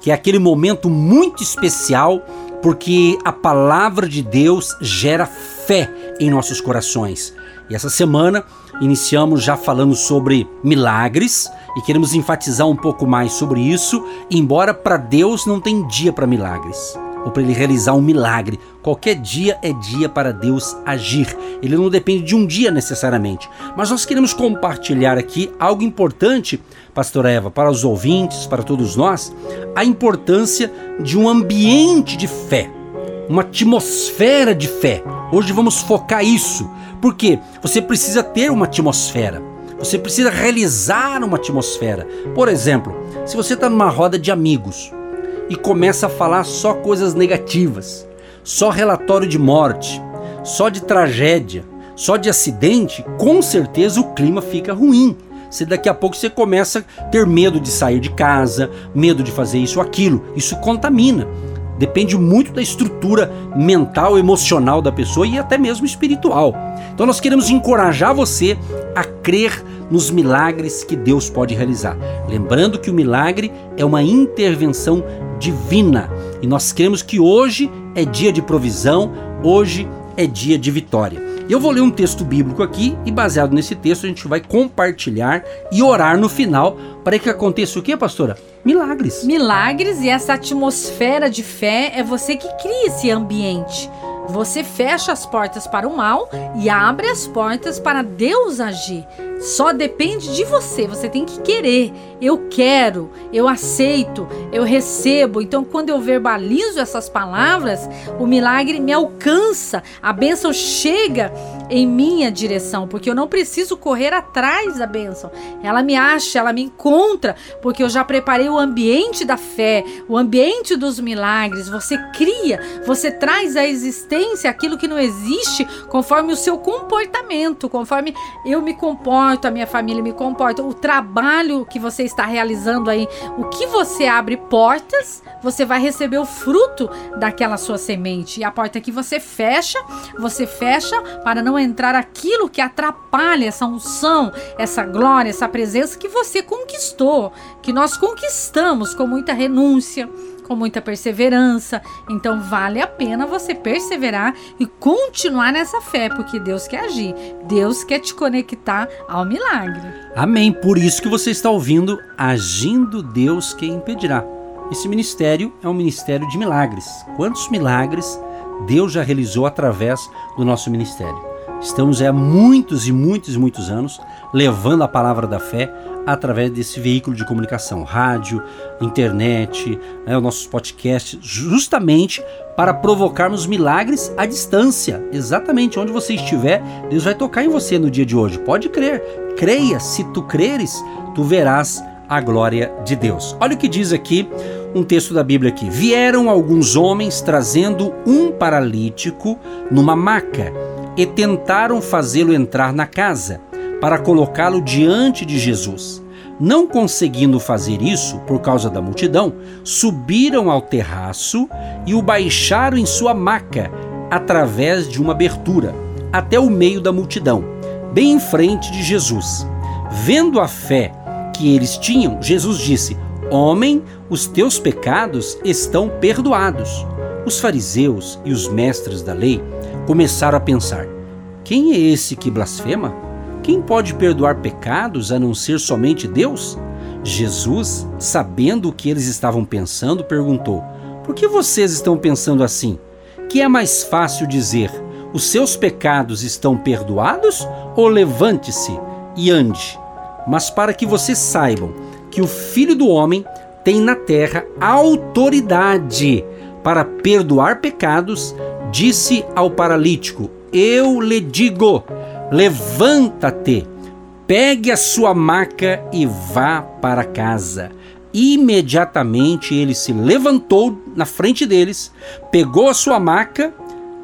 que é aquele momento muito especial, porque a palavra de Deus gera fé em nossos corações. E essa semana iniciamos já falando sobre milagres e queremos enfatizar um pouco mais sobre isso, embora para Deus não tem dia para milagres ou para ele realizar um milagre. Qualquer dia é dia para Deus agir. Ele não depende de um dia necessariamente. Mas nós queremos compartilhar aqui algo importante, pastora Eva, para os ouvintes, para todos nós, a importância de um ambiente de fé, uma atmosfera de fé. Hoje vamos focar isso, porque você precisa ter uma atmosfera. Você precisa realizar uma atmosfera. Por exemplo, se você está numa roda de amigos, e começa a falar só coisas negativas, só relatório de morte, só de tragédia, só de acidente, com certeza o clima fica ruim. Se daqui a pouco você começa a ter medo de sair de casa, medo de fazer isso ou aquilo, isso contamina. Depende muito da estrutura mental, emocional da pessoa e até mesmo espiritual. Então nós queremos encorajar você a crer nos milagres que Deus pode realizar. Lembrando que o milagre é uma intervenção divina e nós queremos que hoje é dia de provisão, hoje é dia de vitória. Eu vou ler um texto bíblico aqui e baseado nesse texto a gente vai compartilhar e orar no final para que aconteça o que, pastora? Milagres. Milagres e essa atmosfera de fé é você que cria esse ambiente. Você fecha as portas para o mal e abre as portas para Deus agir. Só depende de você, você tem que querer. Eu quero, eu aceito, eu recebo. Então, quando eu verbalizo essas palavras, o milagre me alcança, a bênção chega em minha direção, porque eu não preciso correr atrás da bênção. Ela me acha, ela me encontra, porque eu já preparei o ambiente da fé, o ambiente dos milagres. Você cria, você traz à existência aquilo que não existe conforme o seu comportamento, conforme eu me comporto, a minha família me comporta, o trabalho que você está realizando aí, o que você abre portas, você vai receber o fruto daquela sua semente. E a porta que você fecha, você fecha para não entrar aquilo que atrapalha essa unção, essa glória, essa presença que você conquistou, que nós conquistamos com muita renúncia, com muita perseverança. Então vale a pena você perseverar e continuar nessa fé, porque Deus quer agir. Deus quer te conectar ao milagre. Amém. Por isso que você está ouvindo Agindo Deus quem impedirá. Esse ministério é um ministério de milagres. Quantos milagres Deus já realizou através do nosso ministério? Estamos há muitos e muitos e muitos anos levando a palavra da fé através desse veículo de comunicação, rádio, internet, né, os nossos podcasts, justamente para provocarmos milagres à distância. Exatamente onde você estiver, Deus vai tocar em você no dia de hoje. Pode crer, creia, se tu creres, tu verás a glória de Deus. Olha o que diz aqui um texto da Bíblia aqui. Vieram alguns homens trazendo um paralítico numa maca e tentaram fazê-lo entrar na casa para colocá-lo diante de Jesus. Não conseguindo fazer isso por causa da multidão, subiram ao terraço e o baixaram em sua maca através de uma abertura até o meio da multidão, bem em frente de Jesus. Vendo a fé que eles tinham, Jesus disse: Homem, os teus pecados estão perdoados. Os fariseus e os mestres da lei começaram a pensar: quem é esse que blasfema? Quem pode perdoar pecados a não ser somente Deus? Jesus, sabendo o que eles estavam pensando, perguntou: Por que vocês estão pensando assim? Que é mais fácil dizer: Os seus pecados estão perdoados? Ou levante-se e ande? Mas para que vocês saibam que o Filho do Homem tem na terra autoridade para perdoar pecados, disse ao paralítico: Eu lhe digo, levanta-te, pegue a sua maca e vá para casa. Imediatamente ele se levantou na frente deles, pegou a sua maca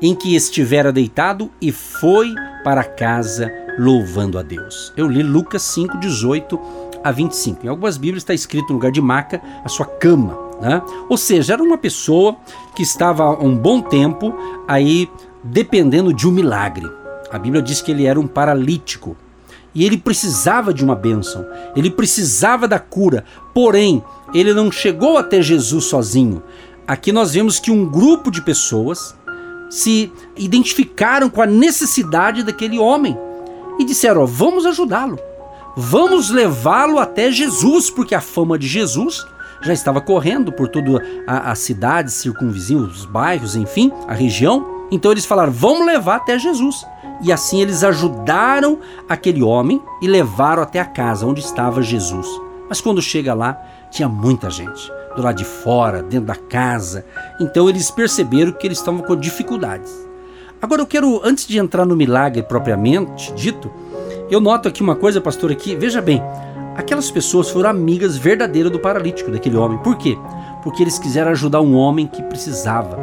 em que estivera deitado e foi para casa louvando a Deus. Eu li Lucas 5, 18 a 25. Em algumas Bíblias está escrito no lugar de maca a sua cama. Né? Ou seja, era uma pessoa que estava há um bom tempo aí dependendo de um milagre. A Bíblia diz que ele era um paralítico e ele precisava de uma bênção, ele precisava da cura, porém, ele não chegou até Jesus sozinho. Aqui nós vemos que um grupo de pessoas se identificaram com a necessidade daquele homem e disseram: vamos ajudá-lo, vamos levá-lo até Jesus, porque a fama de Jesus já estava correndo por toda a, a cidade, circunvizinhos, os bairros, enfim, a região. Então eles falaram: vamos levar até Jesus. E assim eles ajudaram aquele homem e levaram até a casa onde estava Jesus. Mas quando chega lá, tinha muita gente, do lado de fora, dentro da casa. Então eles perceberam que eles estavam com dificuldades. Agora eu quero, antes de entrar no milagre propriamente dito, eu noto aqui uma coisa, pastor, aqui, veja bem, aquelas pessoas foram amigas verdadeiras do paralítico, daquele homem. Por quê? Porque eles quiseram ajudar um homem que precisava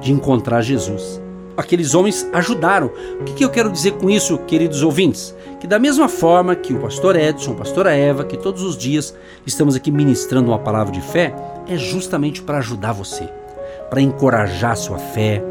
de encontrar Jesus aqueles homens ajudaram. O que, eu quero dizer com isso, queridos ouvintes? Que da mesma forma que o pastor Edson, a pastora Eva, que todos os dias estamos aqui ministrando uma palavra de fé, é justamente para ajudar você, para encorajar sua fé,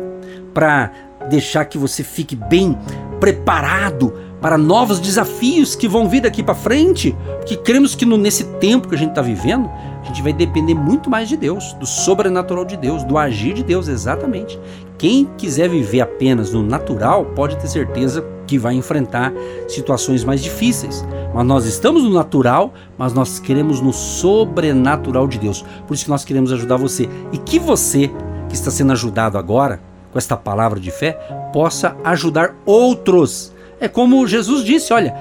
para deixar que você fique bem preparado para novos desafios que vão vir daqui para frente, que cremos que no, nesse tempo que a gente está vivendo, a gente vai depender muito mais de Deus, do sobrenatural de Deus, do agir de Deus, exatamente. Quem quiser viver apenas no natural pode ter certeza que vai enfrentar situações mais difíceis. Mas nós estamos no natural, mas nós queremos no sobrenatural de Deus. Por isso que nós queremos ajudar você. E que você, que está sendo ajudado agora com esta palavra de fé, possa ajudar outros. É como Jesus disse: olha,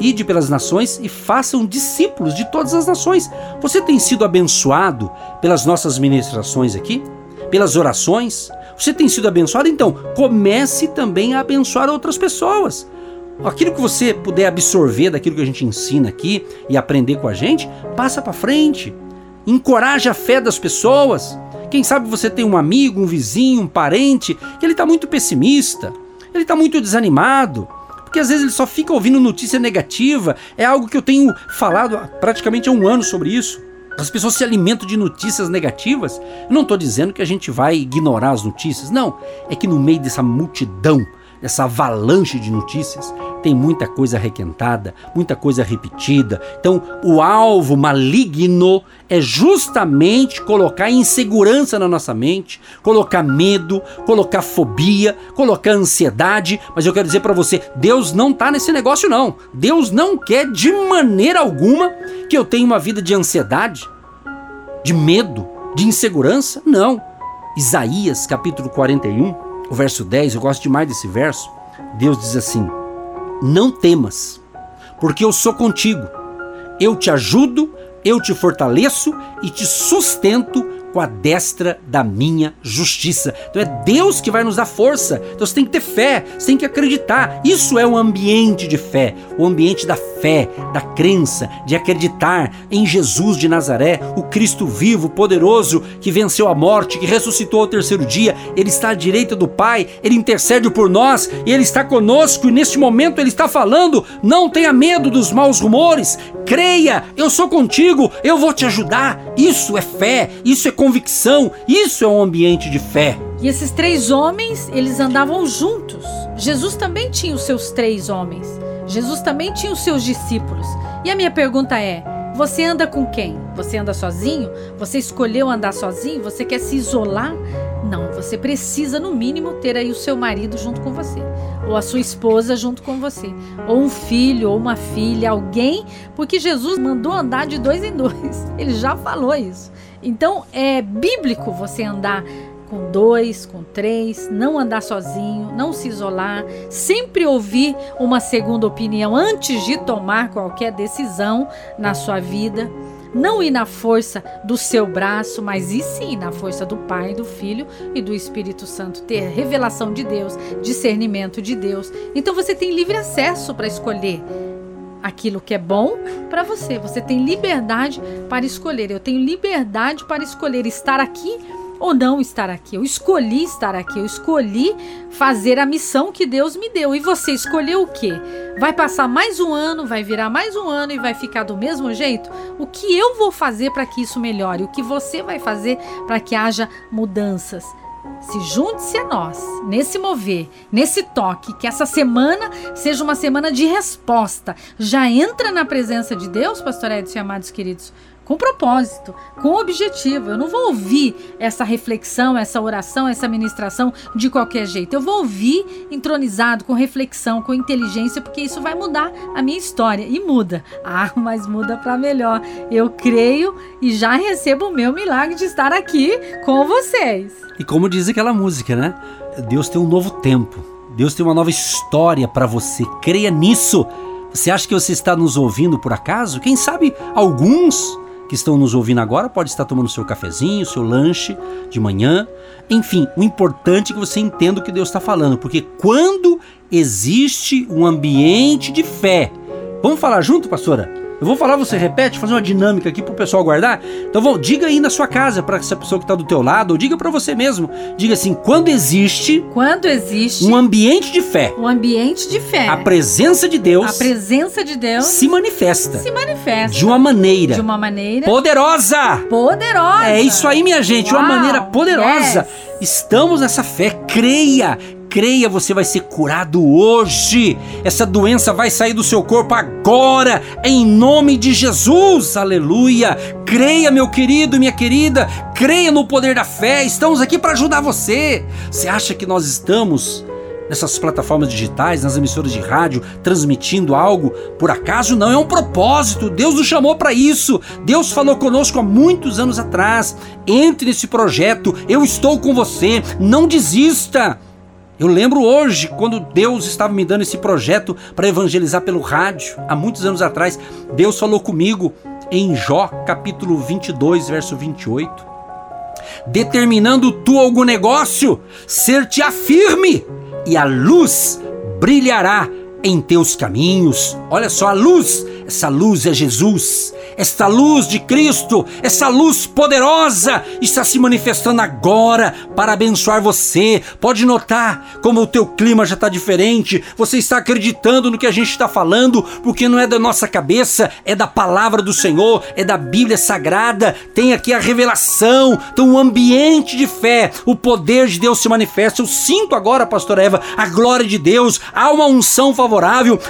ide pelas nações e façam discípulos de todas as nações. Você tem sido abençoado pelas nossas ministrações aqui? Pelas orações? Você tem sido abençoado? Então, comece também a abençoar outras pessoas. Aquilo que você puder absorver daquilo que a gente ensina aqui e aprender com a gente, passa para frente. Encoraje a fé das pessoas. Quem sabe você tem um amigo, um vizinho, um parente que ele está muito pessimista, ele está muito desanimado, porque às vezes ele só fica ouvindo notícia negativa. É algo que eu tenho falado praticamente há um ano sobre isso. As pessoas se alimentam de notícias negativas. Eu não estou dizendo que a gente vai ignorar as notícias, não. É que no meio dessa multidão, dessa avalanche de notícias, tem muita coisa requentada, muita coisa repetida. Então, o alvo maligno é justamente colocar insegurança na nossa mente, colocar medo, colocar fobia, colocar ansiedade. Mas eu quero dizer para você, Deus não está nesse negócio não. Deus não quer de maneira alguma que eu tenha uma vida de ansiedade, de medo, de insegurança. Não. Isaías capítulo 41, o verso 10, eu gosto demais desse verso. Deus diz assim: não temas, porque eu sou contigo. Eu te ajudo, eu te fortaleço e te sustento com a destra da minha justiça. Então é Deus que vai nos dar força. Então você tem que ter fé, você tem que acreditar. Isso é um ambiente de fé, o ambiente da fé, da crença, de acreditar em Jesus de Nazaré, o Cristo vivo, poderoso, que venceu a morte, que ressuscitou ao terceiro dia. Ele está à direita do Pai, ele intercede por nós, e ele está conosco e neste momento ele está falando: "Não tenha medo dos maus rumores, creia, eu sou contigo, eu vou te ajudar". Isso é fé, isso é convicção, isso é um ambiente de fé. E esses três homens, eles andavam juntos. Jesus também tinha os seus três homens. Jesus também tinha os seus discípulos. E a minha pergunta é: você anda com quem? Você anda sozinho? Você escolheu andar sozinho? Você quer se isolar? Não, você precisa no mínimo ter aí o seu marido junto com você, ou a sua esposa junto com você, ou um filho, ou uma filha, alguém, porque Jesus mandou andar de dois em dois. Ele já falou isso. Então é bíblico você andar com dois, com três, não andar sozinho, não se isolar, sempre ouvir uma segunda opinião antes de tomar qualquer decisão na sua vida. Não ir na força do seu braço, mas e sim na força do Pai, do Filho e do Espírito Santo. Ter revelação de Deus, discernimento de Deus. Então você tem livre acesso para escolher aquilo que é bom para você. Você tem liberdade para escolher. Eu tenho liberdade para escolher estar aqui ou não estar aqui. Eu escolhi estar aqui, eu escolhi fazer a missão que Deus me deu. E você escolheu o quê? Vai passar mais um ano, vai virar mais um ano e vai ficar do mesmo jeito? O que eu vou fazer para que isso melhore? O que você vai fazer para que haja mudanças? Se junte-se a nós nesse mover, nesse toque, que essa semana seja uma semana de resposta. Já entra na presença de Deus, pastor Edson e amados queridos, com propósito, com objetivo. Eu não vou ouvir essa reflexão, essa oração, essa ministração de qualquer jeito. Eu vou ouvir entronizado, com reflexão, com inteligência, porque isso vai mudar a minha história. E muda. Ah, mas muda para melhor. Eu creio e já recebo o meu milagre de estar aqui com vocês. E como diz aquela música, né? Deus tem um novo tempo. Deus tem uma nova história para você. Creia nisso. Você acha que você está nos ouvindo por acaso? Quem sabe alguns que estão nos ouvindo agora pode estar tomando seu cafezinho, seu lanche de manhã. Enfim, o importante é que você entenda o que Deus está falando, porque quando existe um ambiente de fé, vamos falar junto, pastora? Eu vou falar, você repete, fazer uma dinâmica aqui pro pessoal guardar. Então, vou, diga aí na sua casa para essa pessoa que está do teu lado, ou diga para você mesmo. Diga assim, quando existe quando existe um ambiente de fé, um ambiente de fé, a presença de Deus, a presença de Deus se manifesta, se manifesta de uma maneira, de uma maneira poderosa, poderosa. É isso aí, minha gente, Uau, uma maneira poderosa. Yes. Estamos nessa fé, creia, creia, você vai ser curado hoje. Essa doença vai sair do seu corpo agora, em nome de Jesus. Aleluia. Creia, meu querido, minha querida, creia no poder da fé. Estamos aqui para ajudar você. Você acha que nós estamos nessas plataformas digitais, nas emissoras de rádio, transmitindo algo por acaso? Não, é um propósito. Deus nos chamou para isso. Deus falou conosco há muitos anos atrás. Entre nesse projeto, eu estou com você. Não desista. Eu lembro hoje, quando Deus estava me dando esse projeto para evangelizar pelo rádio, há muitos anos atrás, Deus falou comigo em Jó, capítulo 22, verso 28. Determinando tu algum negócio, ser-te afirme, e a luz brilhará em teus caminhos. Olha só, a luz, essa luz é Jesus. Esta luz de Cristo, essa luz poderosa, está se manifestando agora para abençoar você. Pode notar como o teu clima já está diferente. Você está acreditando no que a gente está falando, porque não é da nossa cabeça, é da palavra do Senhor, é da Bíblia Sagrada. Tem aqui a revelação, então o ambiente de fé, o poder de Deus se manifesta. Eu sinto agora, Pastor Eva, a glória de Deus. Há uma unção favorável,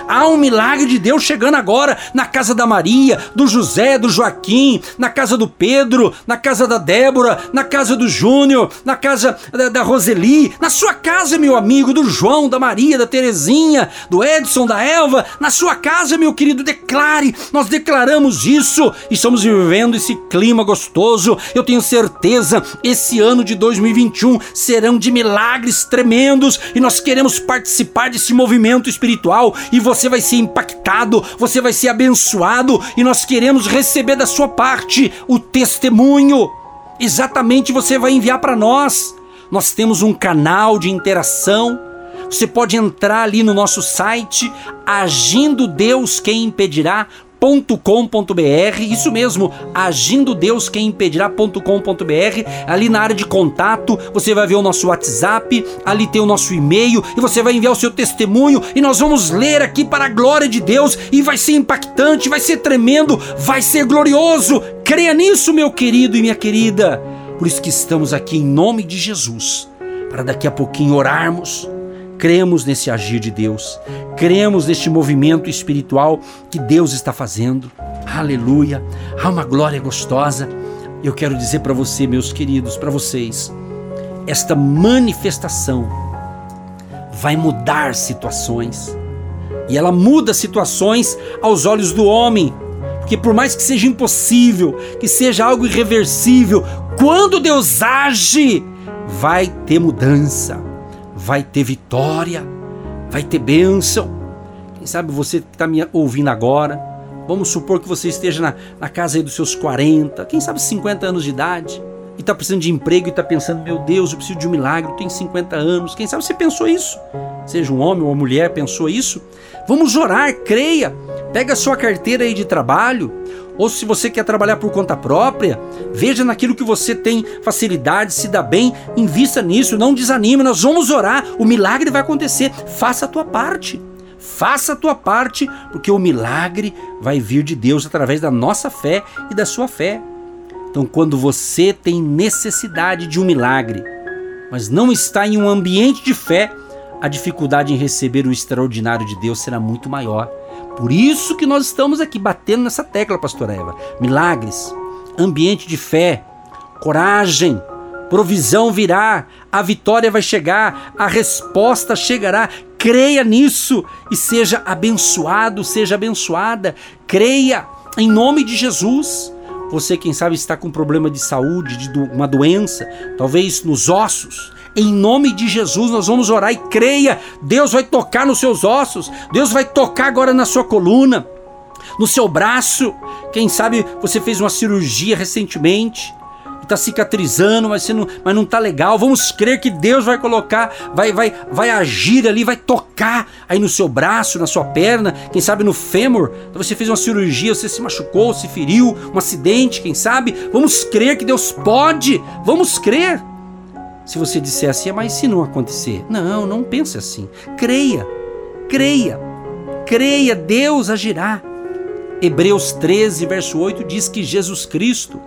há um milagre de Deus chegando agora na casa da Maria, do José do Joaquim, na casa do Pedro, na casa da Débora, na casa do Júnior, na casa da, da Roseli, na sua casa, meu amigo, do João, da Maria, da Terezinha, do Edson, da Elva, na sua casa, meu querido, declare, nós declaramos isso, estamos vivendo esse clima gostoso. Eu tenho certeza, esse ano de 2021 serão de milagres tremendos e nós queremos participar desse movimento espiritual e você vai ser impactado, você vai ser abençoado e nós queremos receber da sua parte o testemunho. Exatamente você vai enviar para nós. Nós temos um canal de interação. Você pode entrar ali no nosso site, agindo Deus quem impedirá agindo.com.br, isso mesmo, agindo Deus quem impedirá.com.br. Ali na área de contato, você vai ver o nosso WhatsApp, ali tem o nosso e-mail e você vai enviar o seu testemunho e nós vamos ler aqui para a glória de Deus e vai ser impactante, vai ser tremendo, vai ser glorioso. Creia nisso, meu querido e minha querida. Por isso que estamos aqui em nome de Jesus, para daqui a pouquinho orarmos cremos nesse agir de Deus, cremos neste movimento espiritual que Deus está fazendo. Aleluia! Há uma glória gostosa. Eu quero dizer para você, meus queridos, para vocês, esta manifestação vai mudar situações. E ela muda situações aos olhos do homem, porque por mais que seja impossível, que seja algo irreversível, quando Deus age, vai ter mudança vai ter vitória, vai ter bênção. Quem sabe você que está me ouvindo agora, vamos supor que você esteja na, na casa dos seus 40, quem sabe 50 anos de idade, e está precisando de emprego e está pensando, meu Deus, eu preciso de um milagre, eu tenho 50 anos. Quem sabe você pensou isso? Seja um homem ou uma mulher, pensou isso? Vamos orar, creia, Pega a sua carteira aí de trabalho, ou se você quer trabalhar por conta própria, veja naquilo que você tem facilidade, se dá bem, invista nisso, não desanime, nós vamos orar, o milagre vai acontecer. Faça a tua parte. Faça a tua parte, porque o milagre vai vir de Deus através da nossa fé e da sua fé. Então, quando você tem necessidade de um milagre, mas não está em um ambiente de fé, a dificuldade em receber o extraordinário de Deus será muito maior. Por isso que nós estamos aqui batendo nessa tecla, pastora Eva. Milagres, ambiente de fé, coragem, provisão virá, a vitória vai chegar, a resposta chegará. Creia nisso e seja abençoado, seja abençoada. Creia em nome de Jesus. Você, quem sabe, está com problema de saúde, de uma doença, talvez nos ossos. Em nome de Jesus, nós vamos orar e creia. Deus vai tocar nos seus ossos. Deus vai tocar agora na sua coluna, no seu braço. Quem sabe você fez uma cirurgia recentemente está cicatrizando, mas, não, mas não está legal. Vamos crer que Deus vai colocar, vai, vai, vai agir ali, vai tocar aí no seu braço, na sua perna, quem sabe no fêmur. Então você fez uma cirurgia, você se machucou, se feriu, um acidente, quem sabe. Vamos crer que Deus pode. Vamos crer. Se você disser assim, mas se não acontecer? Não, não pense assim. Creia, creia, creia, Deus agirá. Hebreus 13, verso 8 diz que Jesus Cristo,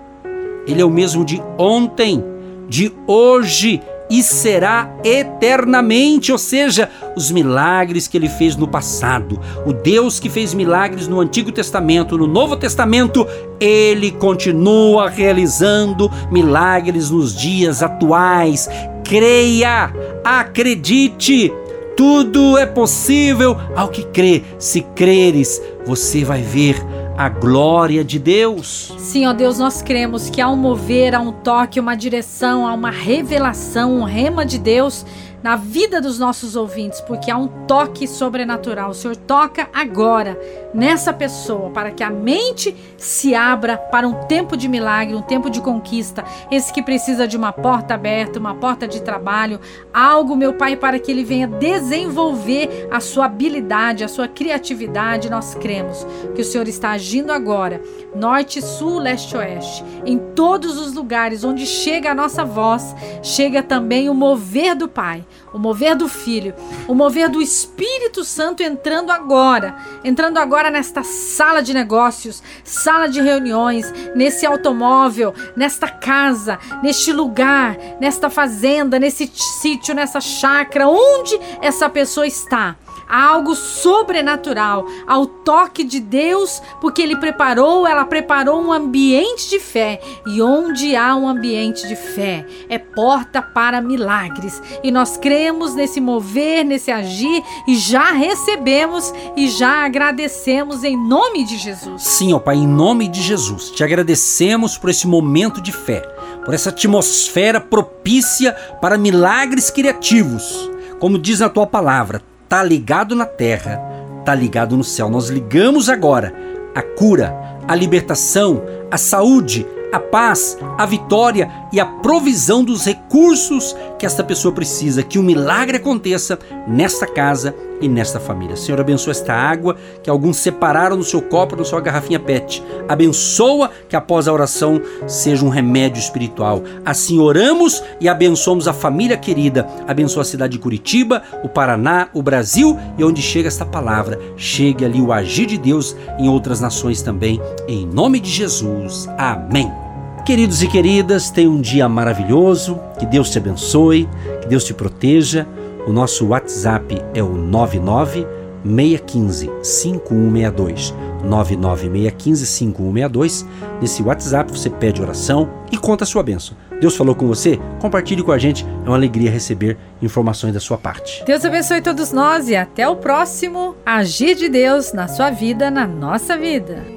Ele é o mesmo de ontem, de hoje e será eternamente, ou seja, os milagres que ele fez no passado, o Deus que fez milagres no Antigo Testamento, no Novo Testamento, ele continua realizando milagres nos dias atuais. Creia, acredite, tudo é possível ao que crê. Se creres, você vai ver a glória de Deus. Sim, ó Deus, nós cremos que há um mover, há um toque, uma direção, há uma revelação, um rema de Deus na vida dos nossos ouvintes, porque há um toque sobrenatural. O Senhor toca agora nessa pessoa para que a mente se abra para um tempo de milagre, um tempo de conquista. Esse que precisa de uma porta aberta, uma porta de trabalho, algo, meu Pai, para que ele venha desenvolver a sua habilidade, a sua criatividade. Nós cremos que o Senhor está agindo agora, norte, sul, leste, oeste, em todos os lugares onde chega a nossa voz, chega também o mover do Pai o mover do Filho, o mover do Espírito Santo entrando agora, entrando agora nesta sala de negócios, sala de reuniões, nesse automóvel, nesta casa, neste lugar, nesta fazenda, nesse sítio, nessa chácara, onde essa pessoa está algo sobrenatural, ao toque de Deus, porque Ele preparou, ela preparou um ambiente de fé. E onde há um ambiente de fé, é porta para milagres. E nós cremos nesse mover, nesse agir, e já recebemos e já agradecemos em nome de Jesus. Sim, ó Pai, em nome de Jesus, te agradecemos por esse momento de fé, por essa atmosfera propícia para milagres criativos. Como diz na tua palavra, tá ligado na terra, tá ligado no céu. Nós ligamos agora a cura, a libertação, a saúde, a paz, a vitória e a provisão dos recursos que esta pessoa precisa, que um milagre aconteça nesta casa e nesta família. Senhor, abençoa esta água que alguns separaram no seu copo, na sua garrafinha PET. Abençoa que após a oração seja um remédio espiritual. Assim oramos e abençoamos a família querida. Abençoa a cidade de Curitiba, o Paraná, o Brasil e onde chega esta palavra, chegue ali o agir de Deus em outras nações também. Em nome de Jesus. Amém. Queridos e queridas, tenha um dia maravilhoso, que Deus te abençoe, que Deus te proteja. O nosso WhatsApp é o 99 615 5162. 99615 5162. Nesse WhatsApp você pede oração e conta a sua bênção. Deus falou com você? Compartilhe com a gente. É uma alegria receber informações da sua parte. Deus abençoe todos nós e até o próximo Agir de Deus na sua vida, na nossa vida.